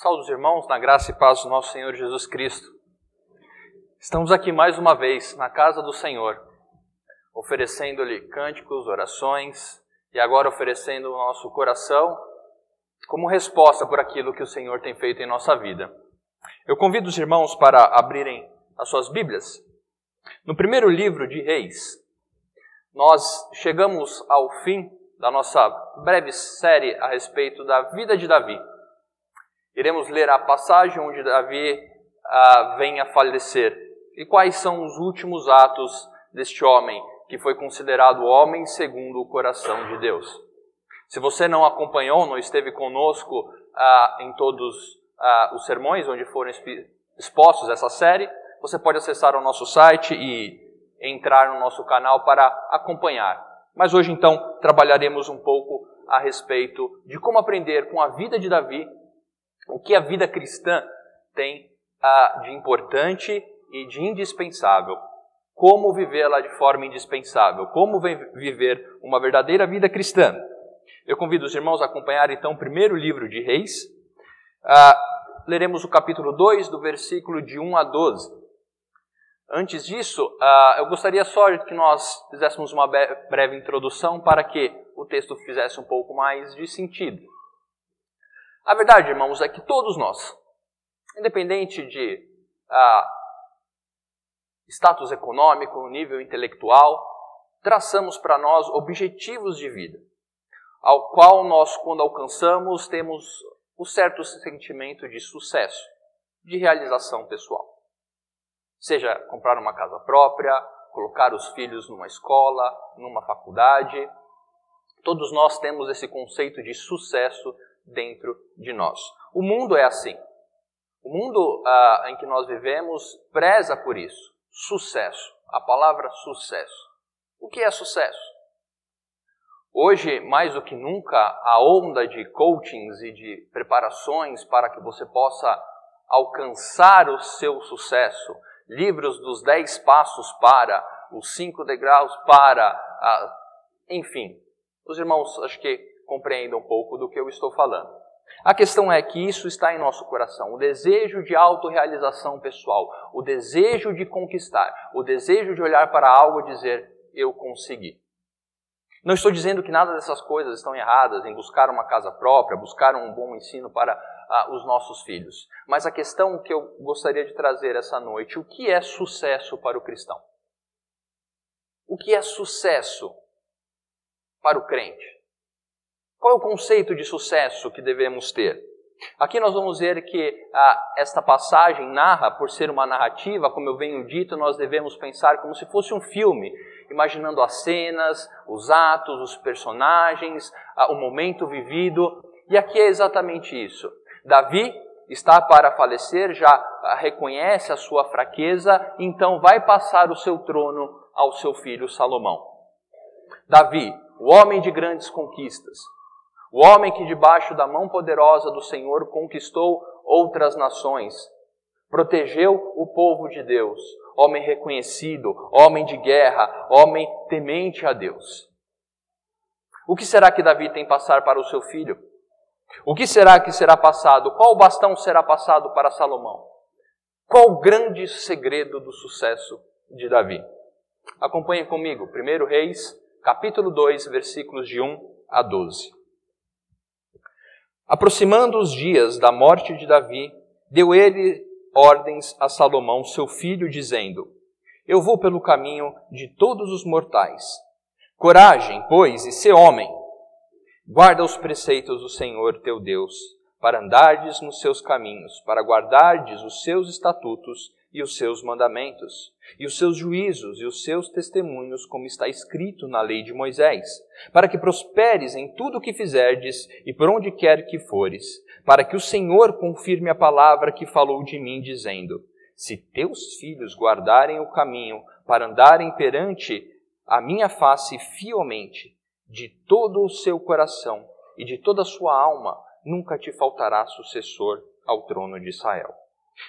Saúde os irmãos, na graça e paz do nosso Senhor Jesus Cristo. Estamos aqui mais uma vez na casa do Senhor, oferecendo-lhe cânticos, orações e agora oferecendo o nosso coração como resposta por aquilo que o Senhor tem feito em nossa vida. Eu convido os irmãos para abrirem as suas Bíblias. No primeiro livro de Reis, nós chegamos ao fim da nossa breve série a respeito da vida de Davi. Iremos ler a passagem onde Davi ah, vem a falecer e quais são os últimos atos deste homem que foi considerado homem segundo o coração de Deus. Se você não acompanhou, não esteve conosco ah, em todos ah, os sermões onde foram expostos essa série, você pode acessar o nosso site e entrar no nosso canal para acompanhar. Mas hoje então trabalharemos um pouco a respeito de como aprender com a vida de Davi o que a vida cristã tem uh, de importante e de indispensável. Como vivê-la de forma indispensável. Como viver uma verdadeira vida cristã. Eu convido os irmãos a acompanhar então o primeiro livro de Reis. Uh, leremos o capítulo 2, do versículo de 1 a 12. Antes disso, uh, eu gostaria só que nós fizéssemos uma breve introdução para que o texto fizesse um pouco mais de sentido. A verdade, irmãos, é que todos nós, independente de ah, status econômico, nível intelectual, traçamos para nós objetivos de vida, ao qual nós, quando alcançamos, temos um certo sentimento de sucesso, de realização pessoal. Seja comprar uma casa própria, colocar os filhos numa escola, numa faculdade, todos nós temos esse conceito de sucesso dentro de nós. O mundo é assim. O mundo ah, em que nós vivemos preza por isso. Sucesso. A palavra sucesso. O que é sucesso? Hoje, mais do que nunca, a onda de coachings e de preparações para que você possa alcançar o seu sucesso, livros dos 10 passos para, os 5 degraus para, ah, enfim. Os irmãos, acho que compreenda um pouco do que eu estou falando. A questão é que isso está em nosso coração, o desejo de autorrealização pessoal, o desejo de conquistar, o desejo de olhar para algo e dizer, eu consegui. Não estou dizendo que nada dessas coisas estão erradas em buscar uma casa própria, buscar um bom ensino para ah, os nossos filhos. Mas a questão que eu gostaria de trazer essa noite, o que é sucesso para o cristão? O que é sucesso para o crente? Qual é o conceito de sucesso que devemos ter? Aqui nós vamos ver que ah, esta passagem narra, por ser uma narrativa, como eu venho dito, nós devemos pensar como se fosse um filme, imaginando as cenas, os atos, os personagens, ah, o momento vivido. E aqui é exatamente isso. Davi está para falecer, já ah, reconhece a sua fraqueza, então vai passar o seu trono ao seu filho Salomão. Davi, o homem de grandes conquistas, o homem que, debaixo da mão poderosa do Senhor, conquistou outras nações, protegeu o povo de Deus, homem reconhecido, homem de guerra, homem temente a Deus. O que será que Davi tem passar para o seu filho? O que será que será passado? Qual bastão será passado para Salomão? Qual o grande segredo do sucesso de Davi? Acompanhe comigo, 1 Reis, capítulo 2, versículos de 1 a 12. Aproximando os dias da morte de Davi, deu ele ordens a Salomão, seu filho, dizendo: Eu vou pelo caminho de todos os mortais. Coragem, pois, e sê homem. Guarda os preceitos do Senhor teu Deus, para andardes nos seus caminhos, para guardardes os seus estatutos e os seus mandamentos, e os seus juízos e os seus testemunhos, como está escrito na lei de Moisés, para que prosperes em tudo o que fizerdes e por onde quer que fores, para que o Senhor confirme a palavra que falou de mim, dizendo: Se teus filhos guardarem o caminho para andarem perante a minha face fielmente, de todo o seu coração e de toda a sua alma, nunca te faltará sucessor ao trono de Israel.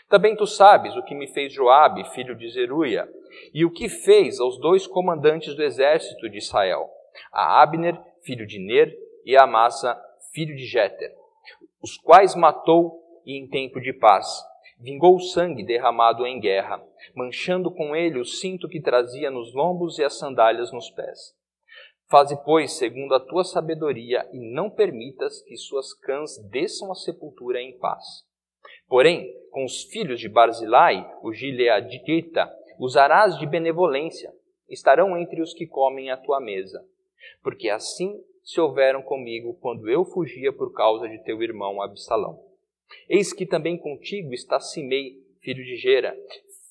Também tu sabes o que me fez Joabe, filho de Zeruia, e o que fez aos dois comandantes do exército de Israel, a Abner, filho de Ner, e a Amasa, filho de Jéter, os quais matou e em tempo de paz. Vingou o sangue derramado em guerra, manchando com ele o cinto que trazia nos lombos e as sandálias nos pés. Faze, pois, segundo a tua sabedoria, e não permitas que suas cãs desçam à sepultura em paz. Porém, com os filhos de Barzilai, o Gileadita, usarás de benevolência, estarão entre os que comem a tua mesa. Porque assim se houveram comigo quando eu fugia por causa de teu irmão Absalão. Eis que também contigo está Simei, filho de Gera,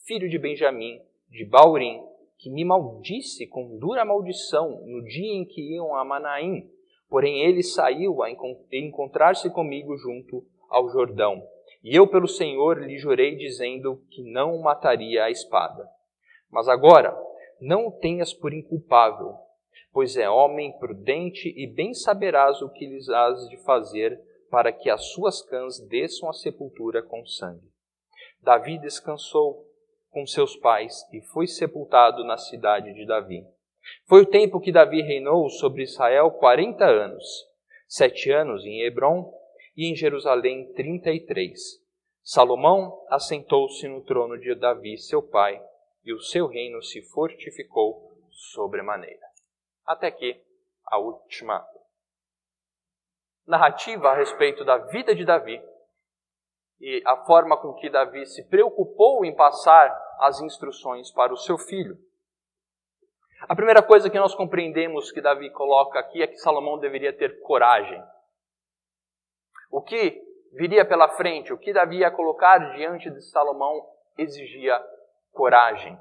filho de Benjamim, de Baurim, que me maldisse com dura maldição no dia em que iam a Manaim. Porém ele saiu a encontrar-se comigo junto ao Jordão. E eu pelo Senhor lhe jurei dizendo que não mataria a espada. Mas agora, não o tenhas por inculpável, pois é homem prudente e bem saberás o que lhes has de fazer para que as suas cãs desçam à sepultura com sangue. Davi descansou com seus pais e foi sepultado na cidade de Davi. Foi o tempo que Davi reinou sobre Israel quarenta anos, sete anos em Hebron e em Jerusalém trinta e três. Salomão assentou-se no trono de Davi, seu pai, e o seu reino se fortificou sobremaneira. Até aqui a última narrativa a respeito da vida de Davi e a forma com que Davi se preocupou em passar as instruções para o seu filho. A primeira coisa que nós compreendemos que Davi coloca aqui é que Salomão deveria ter coragem. O que viria pela frente, o que Davi ia colocar diante de Salomão exigia coragem.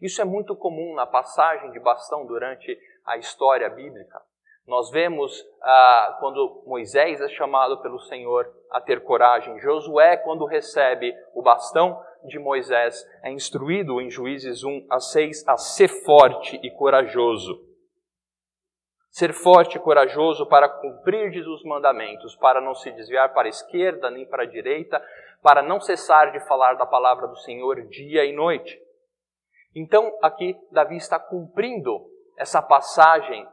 Isso é muito comum na passagem de bastão durante a história bíblica. Nós vemos ah, quando Moisés é chamado pelo Senhor a ter coragem. Josué, quando recebe o bastão de Moisés, é instruído em Juízes 1 a 6 a ser forte e corajoso. Ser forte e corajoso para cumprir os mandamentos, para não se desviar para a esquerda nem para a direita, para não cessar de falar da palavra do Senhor dia e noite. Então, aqui, Davi está cumprindo essa passagem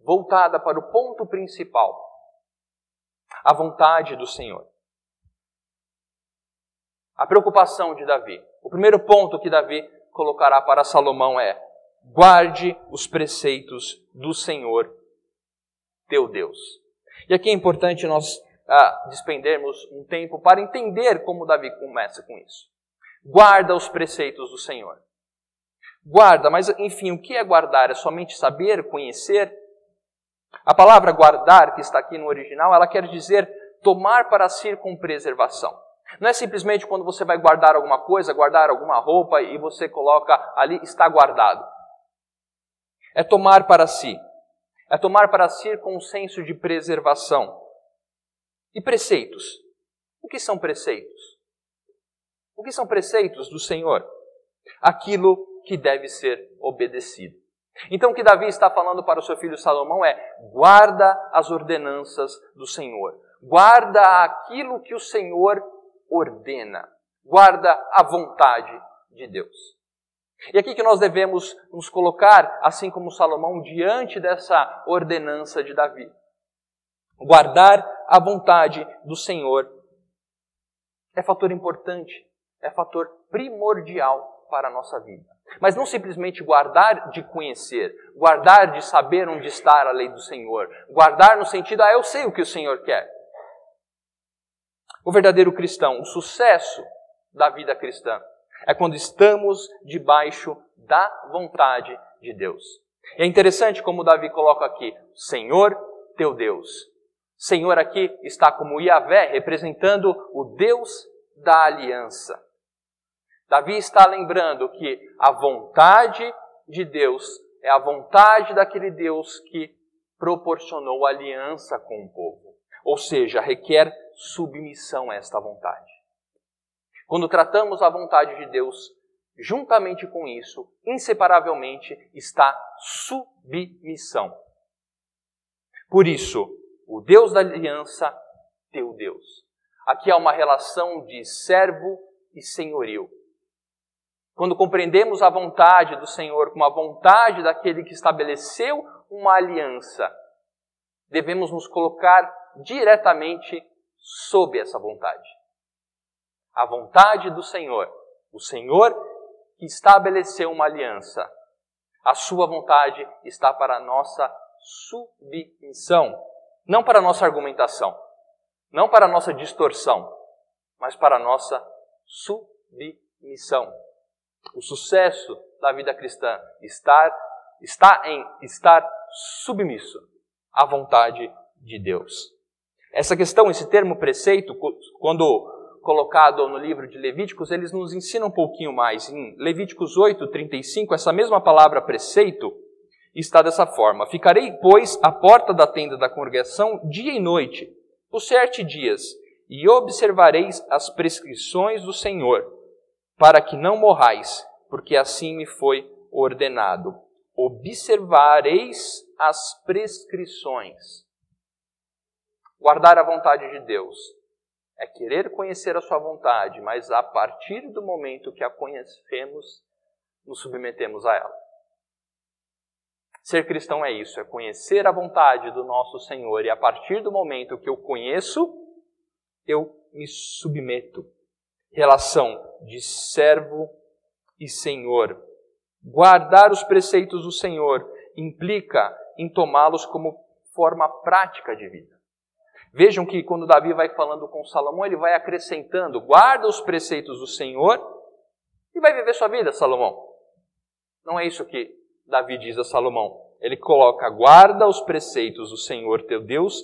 voltada para o ponto principal, a vontade do Senhor. A preocupação de Davi. O primeiro ponto que Davi colocará para Salomão é: guarde os preceitos do Senhor, teu Deus. E aqui é importante nós ah, despendermos um tempo para entender como Davi começa com isso. Guarda os preceitos do Senhor. Guarda, mas enfim, o que é guardar? É somente saber, conhecer? A palavra guardar, que está aqui no original, ela quer dizer tomar para si com preservação. Não é simplesmente quando você vai guardar alguma coisa, guardar alguma roupa e você coloca ali, está guardado. É tomar para si. É tomar para si com um senso de preservação. E preceitos? O que são preceitos? O que são preceitos do Senhor? Aquilo que deve ser obedecido. Então, o que Davi está falando para o seu filho Salomão é: guarda as ordenanças do Senhor, guarda aquilo que o Senhor ordena, guarda a vontade de Deus. E aqui que nós devemos nos colocar, assim como Salomão, diante dessa ordenança de Davi. Guardar a vontade do Senhor é fator importante, é fator primordial para a nossa vida. Mas não simplesmente guardar de conhecer, guardar de saber onde está a lei do Senhor, guardar no sentido, ah, eu sei o que o Senhor quer. O verdadeiro cristão, o sucesso da vida cristã, é quando estamos debaixo da vontade de Deus. E é interessante como Davi coloca aqui, Senhor teu Deus. Senhor aqui está como Yahvé, representando o Deus da aliança. Davi está lembrando que a vontade de Deus é a vontade daquele Deus que proporcionou aliança com o povo. Ou seja, requer submissão a esta vontade. Quando tratamos a vontade de Deus, juntamente com isso, inseparavelmente, está submissão. Por isso, o Deus da aliança, teu Deus. Aqui há uma relação de servo e senhorio. Quando compreendemos a vontade do Senhor como a vontade daquele que estabeleceu uma aliança, devemos nos colocar diretamente sob essa vontade. A vontade do Senhor. O Senhor que estabeleceu uma aliança. A sua vontade está para a nossa submissão, não para a nossa argumentação, não para a nossa distorção, mas para a nossa submissão. O sucesso da vida cristã está, está em estar submisso à vontade de Deus. Essa questão, esse termo preceito, quando colocado no livro de Levíticos, eles nos ensinam um pouquinho mais. Em Levíticos 8, 35, essa mesma palavra preceito está dessa forma: Ficarei, pois, à porta da tenda da congregação dia e noite, por sete dias, e observareis as prescrições do Senhor, para que não morrais, porque assim me foi ordenado. Observareis as prescrições. Guardar a vontade de Deus é querer conhecer a Sua vontade, mas a partir do momento que a conhecemos, nos submetemos a ela. Ser cristão é isso, é conhecer a vontade do nosso Senhor e a partir do momento que eu conheço, eu me submeto. Relação de servo e Senhor. Guardar os preceitos do Senhor implica em tomá-los como forma prática de vida. Vejam que quando Davi vai falando com Salomão, ele vai acrescentando: guarda os preceitos do Senhor e vai viver sua vida, Salomão. Não é isso que Davi diz a Salomão. Ele coloca: guarda os preceitos do Senhor teu Deus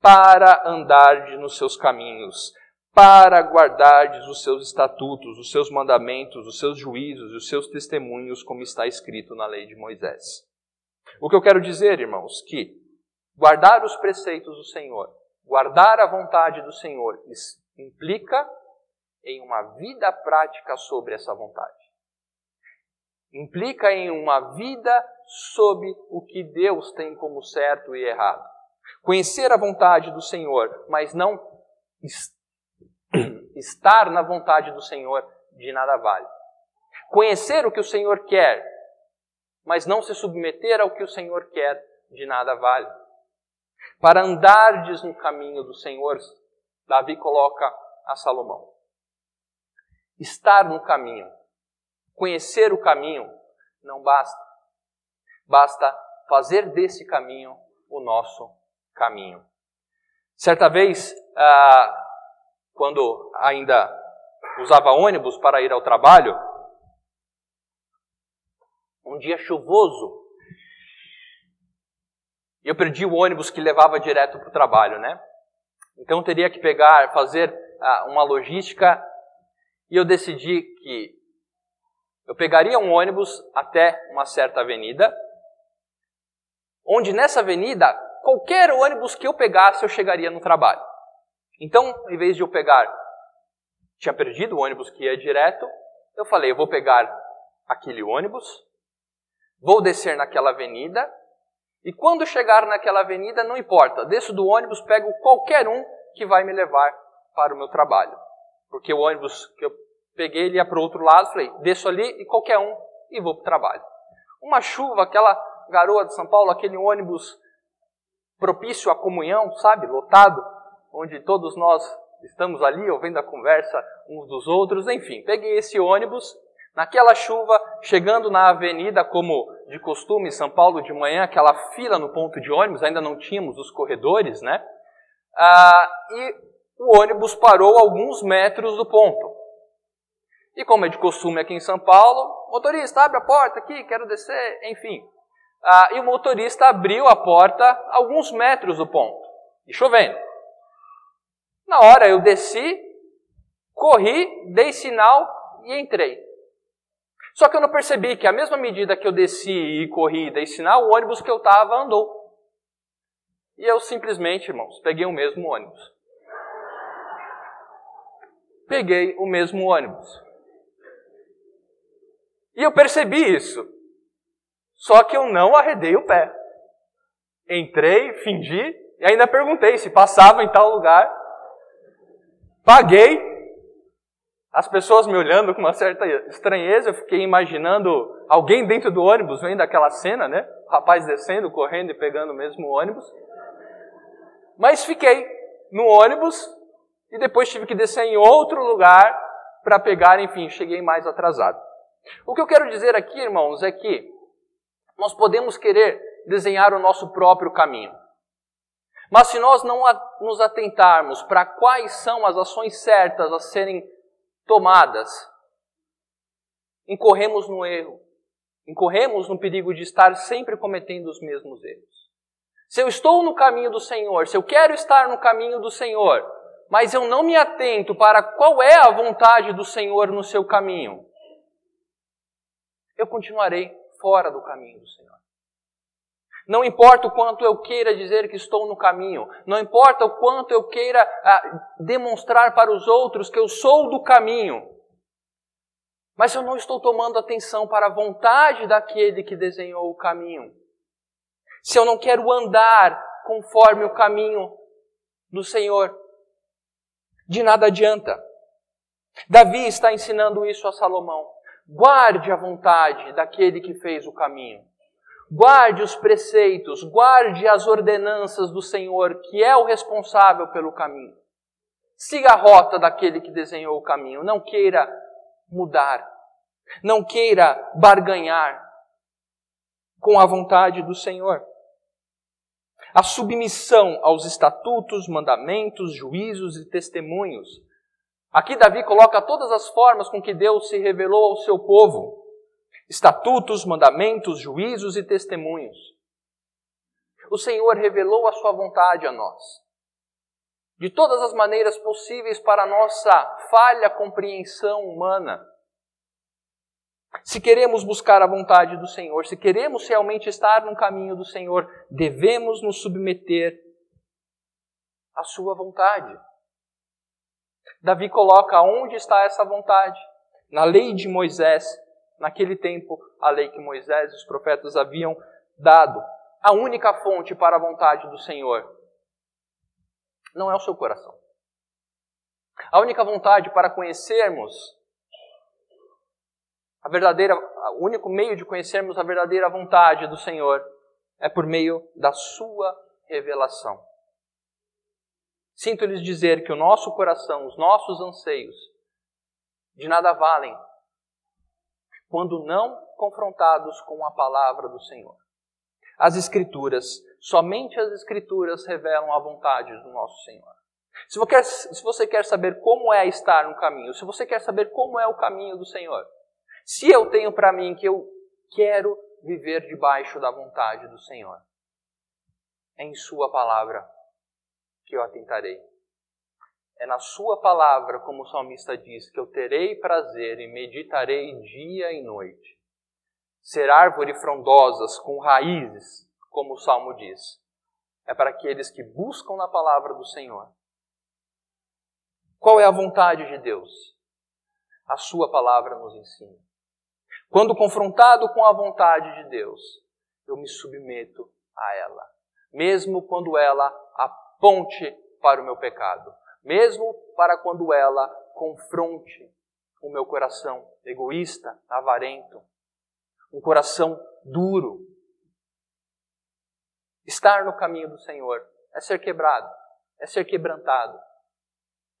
para andar nos seus caminhos, para guardardes os seus estatutos, os seus mandamentos, os seus juízos e os seus testemunhos, como está escrito na lei de Moisés. O que eu quero dizer, irmãos, que guardar os preceitos do Senhor Guardar a vontade do Senhor implica em uma vida prática sobre essa vontade. Implica em uma vida sob o que Deus tem como certo e errado. Conhecer a vontade do Senhor, mas não estar na vontade do Senhor de nada vale. Conhecer o que o Senhor quer, mas não se submeter ao que o Senhor quer, de nada vale. Para andardes no caminho do Senhor, Davi coloca a Salomão. Estar no caminho, conhecer o caminho, não basta. Basta fazer desse caminho o nosso caminho. Certa vez, ah, quando ainda usava ônibus para ir ao trabalho, um dia chuvoso, e eu perdi o ônibus que levava direto para o trabalho, né? Então teria que pegar, fazer ah, uma logística e eu decidi que eu pegaria um ônibus até uma certa avenida, onde nessa avenida qualquer ônibus que eu pegasse eu chegaria no trabalho. Então, em vez de eu pegar, tinha perdido o ônibus que ia direto, eu falei, eu vou pegar aquele ônibus, vou descer naquela avenida e quando chegar naquela avenida, não importa, desço do ônibus, pego qualquer um que vai me levar para o meu trabalho. Porque o ônibus que eu peguei, ele ia para o outro lado, falei, desço ali e qualquer um e vou para o trabalho. Uma chuva, aquela garoa de São Paulo, aquele ônibus propício à comunhão, sabe, lotado, onde todos nós estamos ali ouvindo a conversa uns dos outros, enfim, peguei esse ônibus Naquela chuva, chegando na avenida, como de costume, São Paulo de manhã, aquela fila no ponto de ônibus, ainda não tínhamos os corredores, né? Ah, e o ônibus parou alguns metros do ponto. E como é de costume aqui em São Paulo, motorista, abre a porta aqui, quero descer, enfim. Ah, e o motorista abriu a porta alguns metros do ponto, e chovendo. Na hora eu desci, corri, dei sinal e entrei. Só que eu não percebi que a mesma medida que eu desci e corri e dei sinal, o ônibus que eu estava andou. E eu simplesmente, irmãos, peguei o mesmo ônibus. Peguei o mesmo ônibus. E eu percebi isso. Só que eu não arredei o pé. Entrei, fingi e ainda perguntei se passava em tal lugar. Paguei as pessoas me olhando com uma certa estranheza, eu fiquei imaginando alguém dentro do ônibus vendo aquela cena, né? O rapaz descendo, correndo e pegando o mesmo ônibus. Mas fiquei no ônibus e depois tive que descer em outro lugar para pegar, enfim, cheguei mais atrasado. O que eu quero dizer aqui, irmãos, é que nós podemos querer desenhar o nosso próprio caminho. Mas se nós não nos atentarmos para quais são as ações certas a serem tomadas, incorremos no erro, incorremos no perigo de estar sempre cometendo os mesmos erros. Se eu estou no caminho do Senhor, se eu quero estar no caminho do Senhor, mas eu não me atento para qual é a vontade do Senhor no seu caminho, eu continuarei fora do caminho do Senhor. Não importa o quanto eu queira dizer que estou no caminho, não importa o quanto eu queira ah, demonstrar para os outros que eu sou do caminho, mas eu não estou tomando atenção para a vontade daquele que desenhou o caminho se eu não quero andar conforme o caminho do Senhor, de nada adianta. Davi está ensinando isso a Salomão. Guarde a vontade daquele que fez o caminho. Guarde os preceitos, guarde as ordenanças do Senhor, que é o responsável pelo caminho. Siga a rota daquele que desenhou o caminho. Não queira mudar. Não queira barganhar com a vontade do Senhor a submissão aos estatutos, mandamentos, juízos e testemunhos. Aqui Davi coloca todas as formas com que Deus se revelou ao seu povo: estatutos, mandamentos, juízos e testemunhos. O Senhor revelou a sua vontade a nós. De todas as maneiras possíveis para a nossa falha compreensão humana. Se queremos buscar a vontade do Senhor, se queremos realmente estar no caminho do Senhor, devemos nos submeter à Sua vontade. Davi coloca onde está essa vontade? Na lei de Moisés, naquele tempo, a lei que Moisés e os profetas haviam dado. A única fonte para a vontade do Senhor não é o seu coração. A única vontade para conhecermos a verdadeira, o único meio de conhecermos a verdadeira vontade do Senhor é por meio da sua revelação. Sinto lhes dizer que o nosso coração, os nossos anseios, de nada valem quando não confrontados com a palavra do Senhor. As Escrituras, somente as Escrituras revelam a vontade do nosso Senhor. Se você, quer, se você quer saber como é estar no caminho, se você quer saber como é o caminho do Senhor, se eu tenho para mim que eu quero viver debaixo da vontade do Senhor, é em Sua palavra que eu atentarei. É na Sua palavra, como o salmista diz, que eu terei prazer e meditarei dia e noite. Ser árvore frondosas com raízes, como o salmo diz, é para aqueles que buscam na palavra do Senhor. Qual é a vontade de Deus? A Sua palavra nos ensina. Quando confrontado com a vontade de Deus, eu me submeto a ela, mesmo quando ela aponte para o meu pecado, mesmo para quando ela confronte o meu coração egoísta, avarento, um coração duro. Estar no caminho do Senhor é ser quebrado, é ser quebrantado,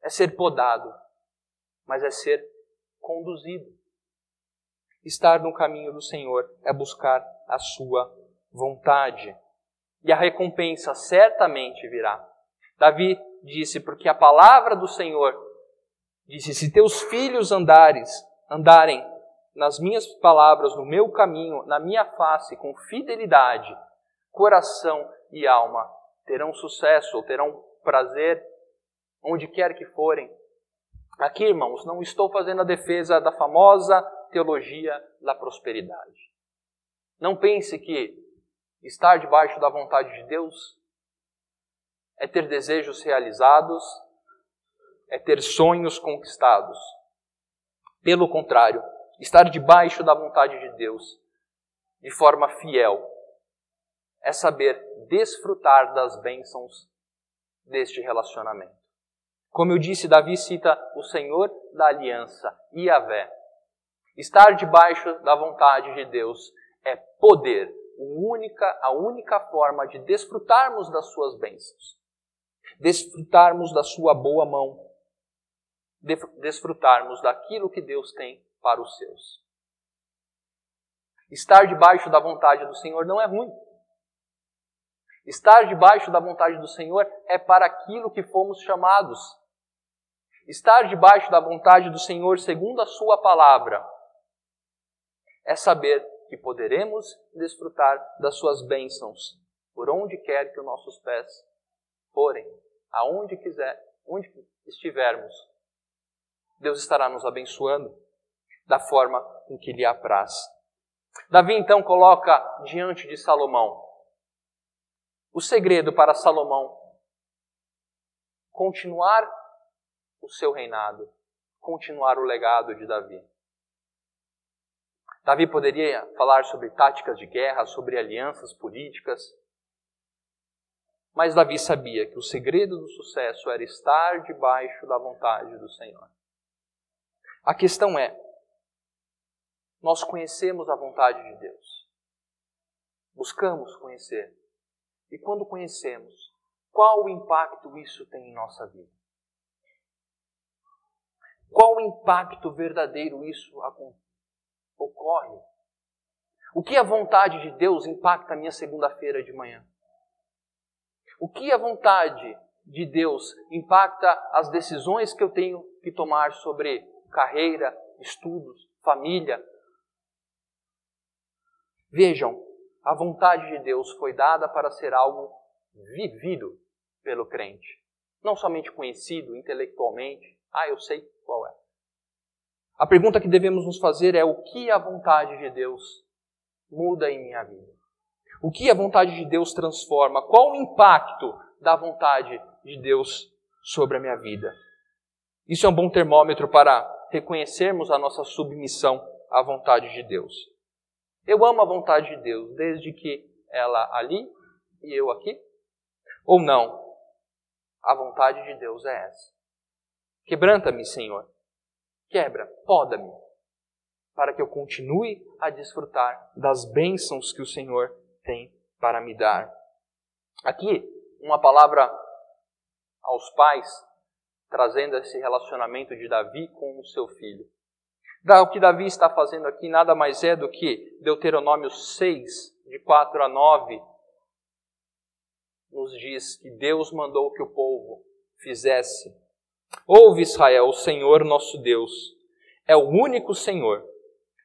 é ser podado, mas é ser conduzido. Estar no caminho do Senhor é buscar a sua vontade. E a recompensa certamente virá. Davi disse: Porque a palavra do Senhor disse: Se teus filhos andares, andarem nas minhas palavras, no meu caminho, na minha face, com fidelidade, coração e alma, terão sucesso ou terão prazer onde quer que forem. Aqui, irmãos, não estou fazendo a defesa da famosa teologia da prosperidade. Não pense que estar debaixo da vontade de Deus é ter desejos realizados, é ter sonhos conquistados. Pelo contrário, estar debaixo da vontade de Deus de forma fiel é saber desfrutar das bênçãos deste relacionamento. Como eu disse, Davi cita o Senhor da aliança, Yahvé, Estar debaixo da vontade de Deus é poder, a única forma de desfrutarmos das suas bênçãos, desfrutarmos da sua boa mão, desfrutarmos daquilo que Deus tem para os seus. Estar debaixo da vontade do Senhor não é ruim. Estar debaixo da vontade do Senhor é para aquilo que fomos chamados. Estar debaixo da vontade do Senhor, segundo a Sua palavra, é saber que poderemos desfrutar das Suas bênçãos por onde quer que os nossos pés forem, aonde quiser, onde estivermos. Deus estará nos abençoando da forma com que lhe apraz. Davi então coloca diante de Salomão o segredo para Salomão continuar o seu reinado, continuar o legado de Davi. Davi poderia falar sobre táticas de guerra, sobre alianças políticas, mas Davi sabia que o segredo do sucesso era estar debaixo da vontade do Senhor. A questão é: nós conhecemos a vontade de Deus? Buscamos conhecer e quando conhecemos, qual o impacto isso tem em nossa vida? Qual o impacto verdadeiro isso ocorre? O que a vontade de Deus impacta a minha segunda-feira de manhã? O que a vontade de Deus impacta as decisões que eu tenho que tomar sobre carreira, estudos, família? Vejam, a vontade de Deus foi dada para ser algo vivido pelo crente. Não somente conhecido intelectualmente, ah, eu sei qual é. A pergunta que devemos nos fazer é: o que a vontade de Deus muda em minha vida? O que a vontade de Deus transforma? Qual o impacto da vontade de Deus sobre a minha vida? Isso é um bom termômetro para reconhecermos a nossa submissão à vontade de Deus. Eu amo a vontade de Deus, desde que ela ali e eu aqui? Ou não? A vontade de Deus é essa. Quebranta-me, Senhor. Quebra, poda-me, para que eu continue a desfrutar das bênçãos que o Senhor tem para me dar. Aqui, uma palavra aos pais, trazendo esse relacionamento de Davi com o seu filho. O que Davi está fazendo aqui nada mais é do que Deuteronômio 6, de 4 a 9, nos diz que Deus mandou que o povo fizesse. Ouve, Israel, o Senhor nosso Deus é o único Senhor.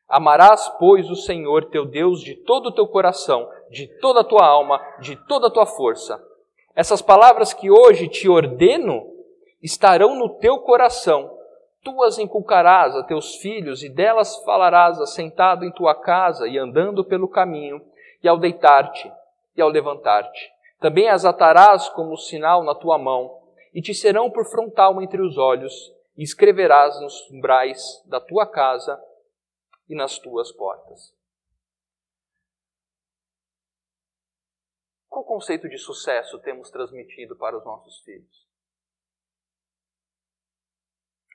Amarás, pois, o Senhor teu Deus de todo o teu coração, de toda a tua alma, de toda a tua força. Essas palavras que hoje te ordeno estarão no teu coração Tu as inculcarás a teus filhos, e delas falarás assentado em tua casa e andando pelo caminho, e ao deitar-te e ao levantar-te. Também as atarás como sinal na tua mão, e te serão por frontal entre os olhos, e escreverás nos umbrais da tua casa e nas tuas portas. Qual conceito de sucesso temos transmitido para os nossos filhos?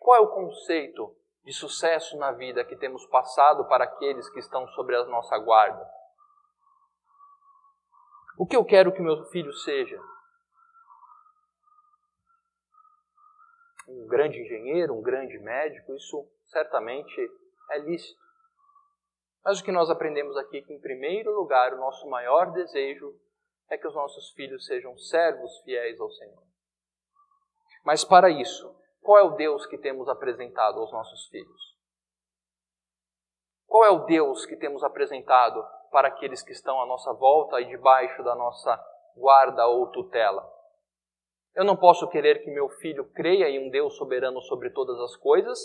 Qual é o conceito de sucesso na vida que temos passado para aqueles que estão sobre a nossa guarda? O que eu quero que meu filho seja? Um grande engenheiro, um grande médico, isso certamente é lícito. Mas o que nós aprendemos aqui é que, em primeiro lugar, o nosso maior desejo é que os nossos filhos sejam servos fiéis ao Senhor. Mas para isso, qual é o Deus que temos apresentado aos nossos filhos? Qual é o Deus que temos apresentado para aqueles que estão à nossa volta e debaixo da nossa guarda ou tutela? Eu não posso querer que meu filho creia em um Deus soberano sobre todas as coisas,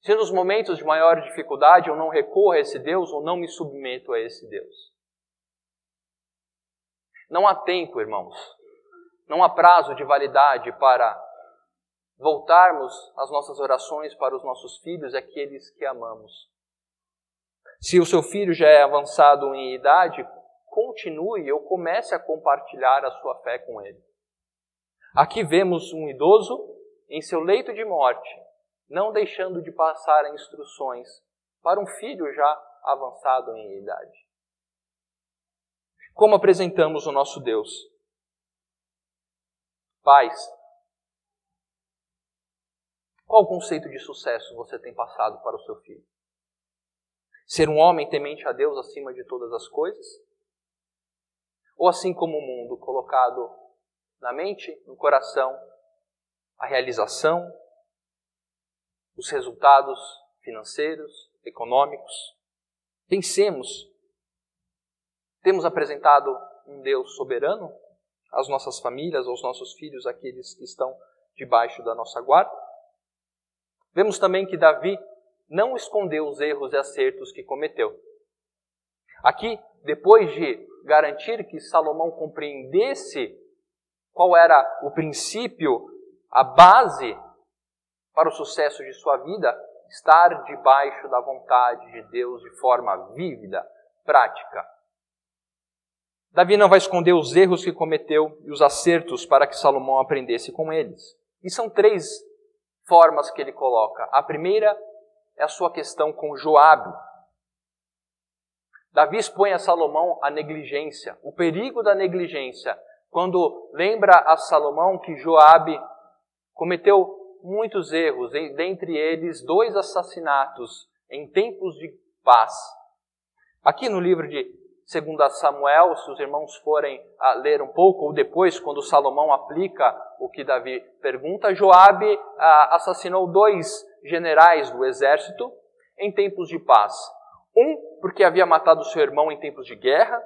se nos momentos de maior dificuldade eu não recorro a esse Deus ou não me submeto a esse Deus. Não há tempo, irmãos, não há prazo de validade para voltarmos as nossas orações para os nossos filhos, aqueles que amamos. Se o seu filho já é avançado em idade, continue ou comece a compartilhar a sua fé com ele. Aqui vemos um idoso em seu leito de morte, não deixando de passar instruções para um filho já avançado em idade. Como apresentamos o nosso Deus? Pais, Qual conceito de sucesso você tem passado para o seu filho? Ser um homem temente a Deus acima de todas as coisas? Ou assim como o mundo, colocado na mente, no coração, a realização, os resultados financeiros, econômicos? Pensemos. Temos apresentado um Deus soberano às nossas famílias, aos nossos filhos, aqueles que estão debaixo da nossa guarda? Vemos também que Davi não escondeu os erros e acertos que cometeu. Aqui, depois de garantir que Salomão compreendesse qual era o princípio, a base para o sucesso de sua vida, estar debaixo da vontade de Deus de forma vívida, prática. Davi não vai esconder os erros que cometeu e os acertos para que Salomão aprendesse com eles. E são três formas que ele coloca. A primeira é a sua questão com Joabe. Davi expõe a Salomão a negligência, o perigo da negligência, quando lembra a Salomão que Joabe cometeu muitos erros, dentre eles dois assassinatos em tempos de paz. Aqui no livro de 2 Samuel, se os irmãos forem a ler um pouco, ou depois, quando Salomão aplica o que Davi pergunta, Joabe ah, assassinou dois generais do exército em tempos de paz. Um, porque havia matado seu irmão em tempos de guerra,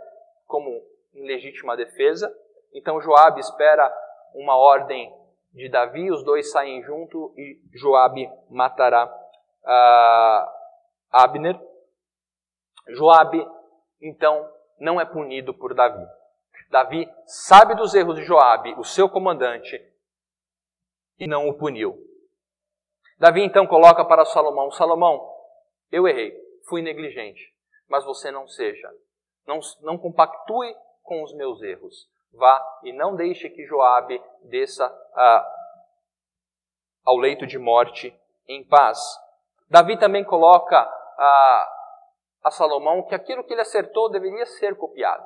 como em legítima defesa. Então Joabe espera uma ordem de Davi, os dois saem junto e Joabe matará uh, Abner. Joabe, então, não é punido por Davi. Davi sabe dos erros de Joabe, o seu comandante, e não o puniu. Davi então coloca para Salomão: Salomão, eu errei, fui negligente, mas você não seja. Não, não compactue com os meus erros. Vá e não deixe que Joabe desça ah, ao leito de morte em paz. Davi também coloca ah, a Salomão que aquilo que ele acertou deveria ser copiado.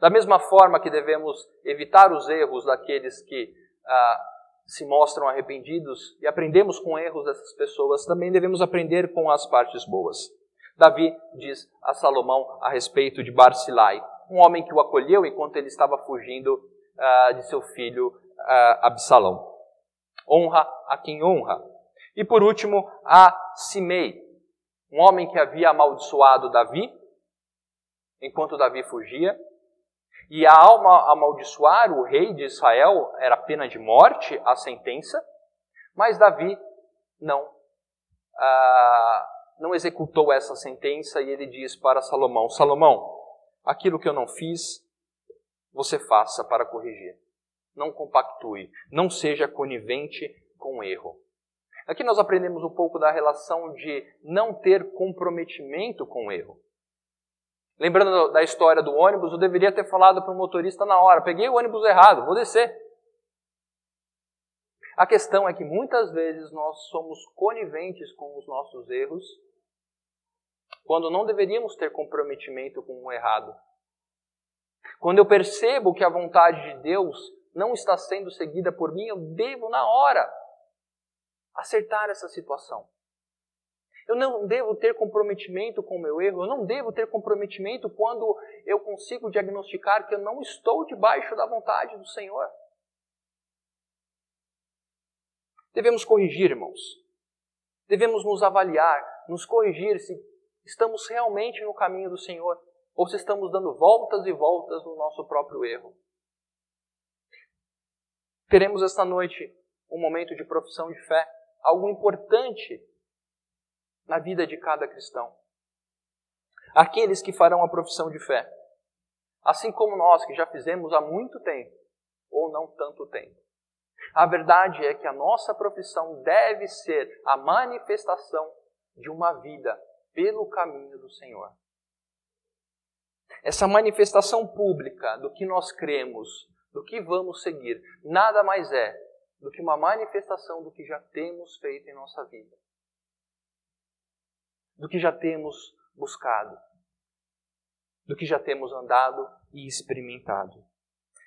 Da mesma forma que devemos evitar os erros daqueles que ah, se mostram arrependidos e aprendemos com erros dessas pessoas, também devemos aprender com as partes boas. Davi diz a Salomão a respeito de Barsilai, um homem que o acolheu enquanto ele estava fugindo uh, de seu filho uh, Absalão. Honra a quem honra. E por último, a Simei, um homem que havia amaldiçoado Davi enquanto Davi fugia. E a alma amaldiçoar o rei de Israel era pena de morte, a sentença, mas Davi não, uh, não executou essa sentença e ele diz para Salomão: Salomão, Aquilo que eu não fiz, você faça para corrigir. Não compactue, não seja conivente com o erro. Aqui nós aprendemos um pouco da relação de não ter comprometimento com o erro. Lembrando da história do ônibus, eu deveria ter falado para o motorista na hora: peguei o ônibus errado, vou descer. A questão é que muitas vezes nós somos coniventes com os nossos erros quando não deveríamos ter comprometimento com o errado. Quando eu percebo que a vontade de Deus não está sendo seguida por mim, eu devo, na hora, acertar essa situação. Eu não devo ter comprometimento com o meu erro, eu não devo ter comprometimento quando eu consigo diagnosticar que eu não estou debaixo da vontade do Senhor. Devemos corrigir, irmãos. Devemos nos avaliar, nos corrigir se estamos realmente no caminho do Senhor ou se estamos dando voltas e voltas no nosso próprio erro. Teremos esta noite um momento de profissão de fé, algo importante na vida de cada cristão. Aqueles que farão a profissão de fé, assim como nós que já fizemos há muito tempo ou não tanto tempo. A verdade é que a nossa profissão deve ser a manifestação de uma vida pelo caminho do Senhor. Essa manifestação pública do que nós cremos, do que vamos seguir, nada mais é do que uma manifestação do que já temos feito em nossa vida, do que já temos buscado, do que já temos andado e experimentado.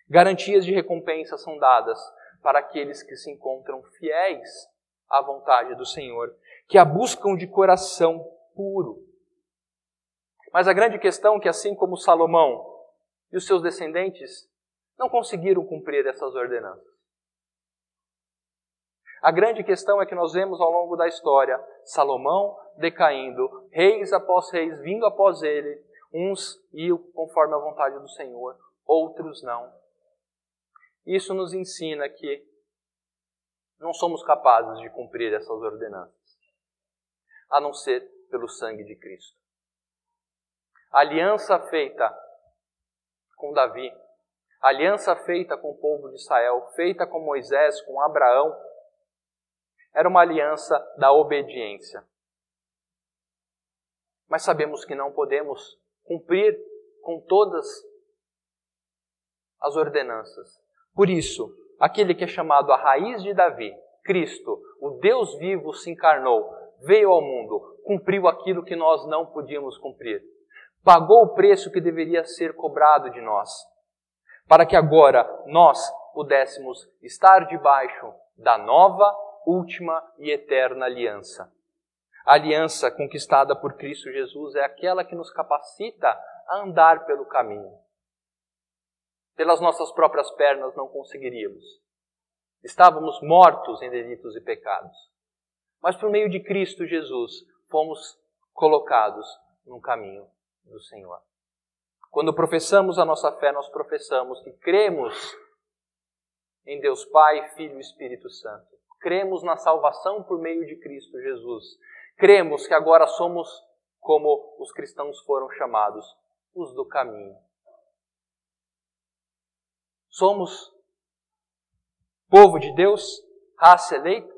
Garantias de recompensa são dadas para aqueles que se encontram fiéis à vontade do Senhor, que a buscam de coração puro. Mas a grande questão é que, assim como Salomão e os seus descendentes, não conseguiram cumprir essas ordenanças. A grande questão é que nós vemos ao longo da história Salomão decaindo, reis após reis vindo após ele, uns iam conforme a vontade do Senhor, outros não. Isso nos ensina que não somos capazes de cumprir essas ordenanças, a não ser pelo sangue de Cristo. A aliança feita com Davi, aliança feita com o povo de Israel, feita com Moisés, com Abraão, era uma aliança da obediência. Mas sabemos que não podemos cumprir com todas as ordenanças. Por isso, aquele que é chamado a raiz de Davi, Cristo, o Deus vivo, se encarnou, veio ao mundo, cumpriu aquilo que nós não podíamos cumprir. Pagou o preço que deveria ser cobrado de nós, para que agora nós pudéssemos estar debaixo da nova, última e eterna aliança. A aliança conquistada por Cristo Jesus é aquela que nos capacita a andar pelo caminho. Pelas nossas próprias pernas não conseguiríamos. Estávamos mortos em delitos e pecados. Mas por meio de Cristo Jesus fomos colocados no caminho do Senhor. Quando professamos a nossa fé, nós professamos que cremos em Deus Pai, Filho e Espírito Santo. Cremos na salvação por meio de Cristo Jesus. Cremos que agora somos como os cristãos foram chamados, os do caminho. Somos povo de Deus, raça eleita.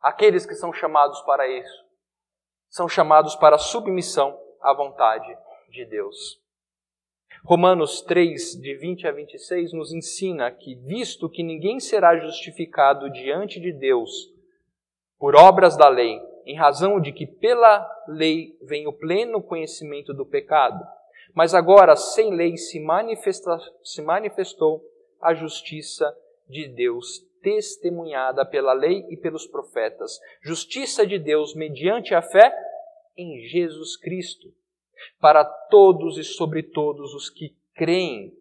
Aqueles que são chamados para isso são chamados para submissão à vontade de Deus. Romanos 3, de 20 a 26, nos ensina que, visto que ninguém será justificado diante de Deus por obras da lei, em razão de que pela lei vem o pleno conhecimento do pecado, mas agora, sem lei, se, manifesta, se manifestou a justiça de Deus, testemunhada pela lei e pelos profetas. Justiça de Deus mediante a fé em Jesus Cristo, para todos e sobre todos os que creem.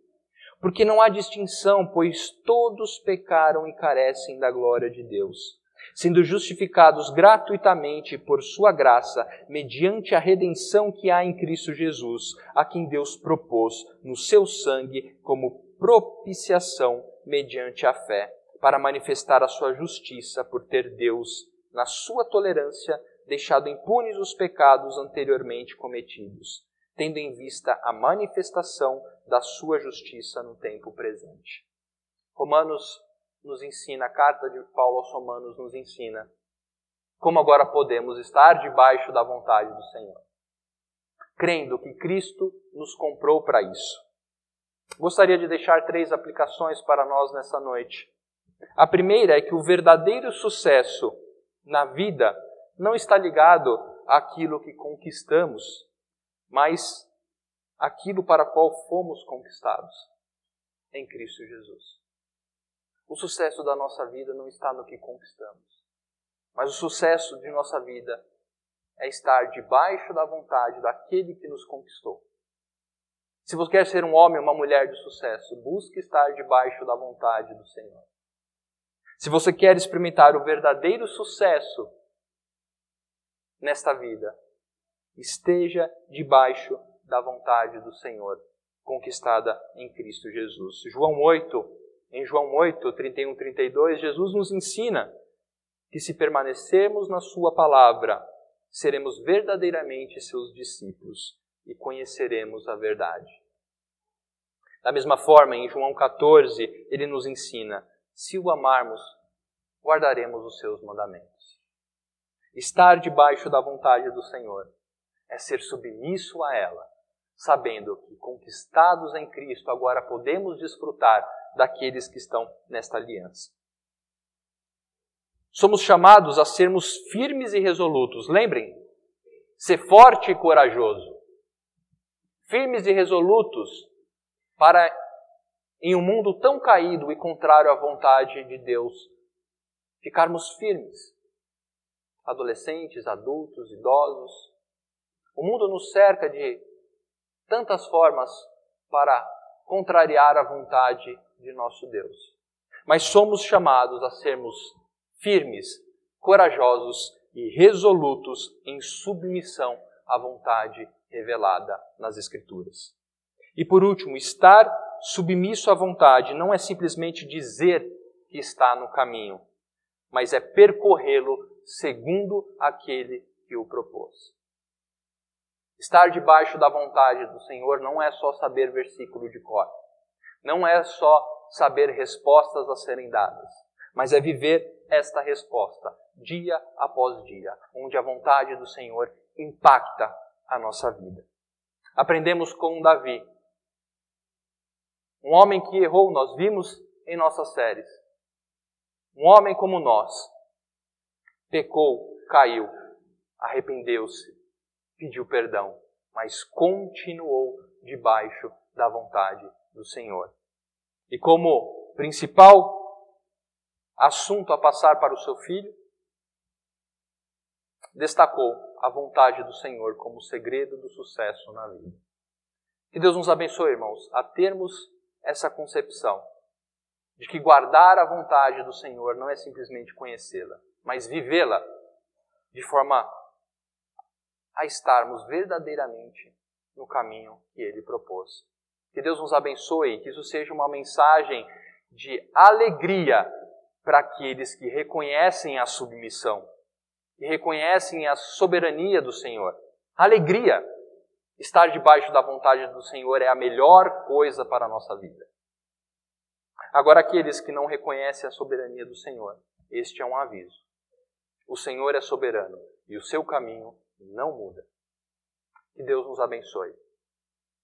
Porque não há distinção, pois todos pecaram e carecem da glória de Deus sendo justificados gratuitamente por Sua graça, mediante a redenção que há em Cristo Jesus, a quem Deus propôs no seu sangue como propiciação mediante a fé, para manifestar a sua justiça por ter Deus, na sua tolerância, deixado impunes os pecados anteriormente cometidos, tendo em vista a manifestação da sua justiça no tempo presente. Romanos nos ensina, a carta de Paulo aos Romanos nos ensina como agora podemos estar debaixo da vontade do Senhor, crendo que Cristo nos comprou para isso. Gostaria de deixar três aplicações para nós nessa noite. A primeira é que o verdadeiro sucesso na vida não está ligado àquilo que conquistamos, mas aquilo para qual fomos conquistados em Cristo Jesus. O sucesso da nossa vida não está no que conquistamos, mas o sucesso de nossa vida é estar debaixo da vontade daquele que nos conquistou. Se você quer ser um homem ou uma mulher de sucesso, busque estar debaixo da vontade do Senhor. Se você quer experimentar o verdadeiro sucesso nesta vida, esteja debaixo da vontade do Senhor, conquistada em Cristo Jesus. João 8, em João 8, 31, 32, Jesus nos ensina que se permanecermos na Sua palavra, seremos verdadeiramente seus discípulos e conheceremos a verdade. Da mesma forma, em João 14, ele nos ensina: se o amarmos, guardaremos os seus mandamentos. Estar debaixo da vontade do Senhor é ser submisso a ela, sabendo que conquistados em Cristo agora podemos desfrutar daqueles que estão nesta aliança. Somos chamados a sermos firmes e resolutos. Lembrem, ser forte e corajoso. Firmes e resolutos para, em um mundo tão caído e contrário à vontade de Deus, ficarmos firmes. Adolescentes, adultos, idosos. O mundo nos cerca de tantas formas para contrariar a vontade de nosso Deus. Mas somos chamados a sermos firmes, corajosos e resolutos em submissão à vontade revelada nas Escrituras. E por último, estar submisso à vontade não é simplesmente dizer que está no caminho, mas é percorrê-lo segundo aquele que o propôs. Estar debaixo da vontade do Senhor não é só saber versículo de cor, não é só saber respostas a serem dadas, mas é viver esta resposta dia após dia, onde a vontade do Senhor impacta a nossa vida. Aprendemos com Davi, um homem que errou, nós vimos em nossas séries. Um homem como nós, pecou, caiu, arrependeu-se, pediu perdão, mas continuou debaixo da vontade do Senhor. E como principal assunto a passar para o seu filho, destacou a vontade do Senhor como segredo do sucesso na vida. Que Deus nos abençoe, irmãos, a termos essa concepção de que guardar a vontade do Senhor não é simplesmente conhecê-la, mas vivê-la de forma a estarmos verdadeiramente no caminho que Ele propôs. Que Deus nos abençoe, que isso seja uma mensagem de alegria para aqueles que reconhecem a submissão, que reconhecem a soberania do Senhor. Alegria. Estar debaixo da vontade do Senhor é a melhor coisa para a nossa vida. Agora, aqueles que não reconhecem a soberania do Senhor, este é um aviso. O Senhor é soberano e o seu caminho não muda. Que Deus nos abençoe.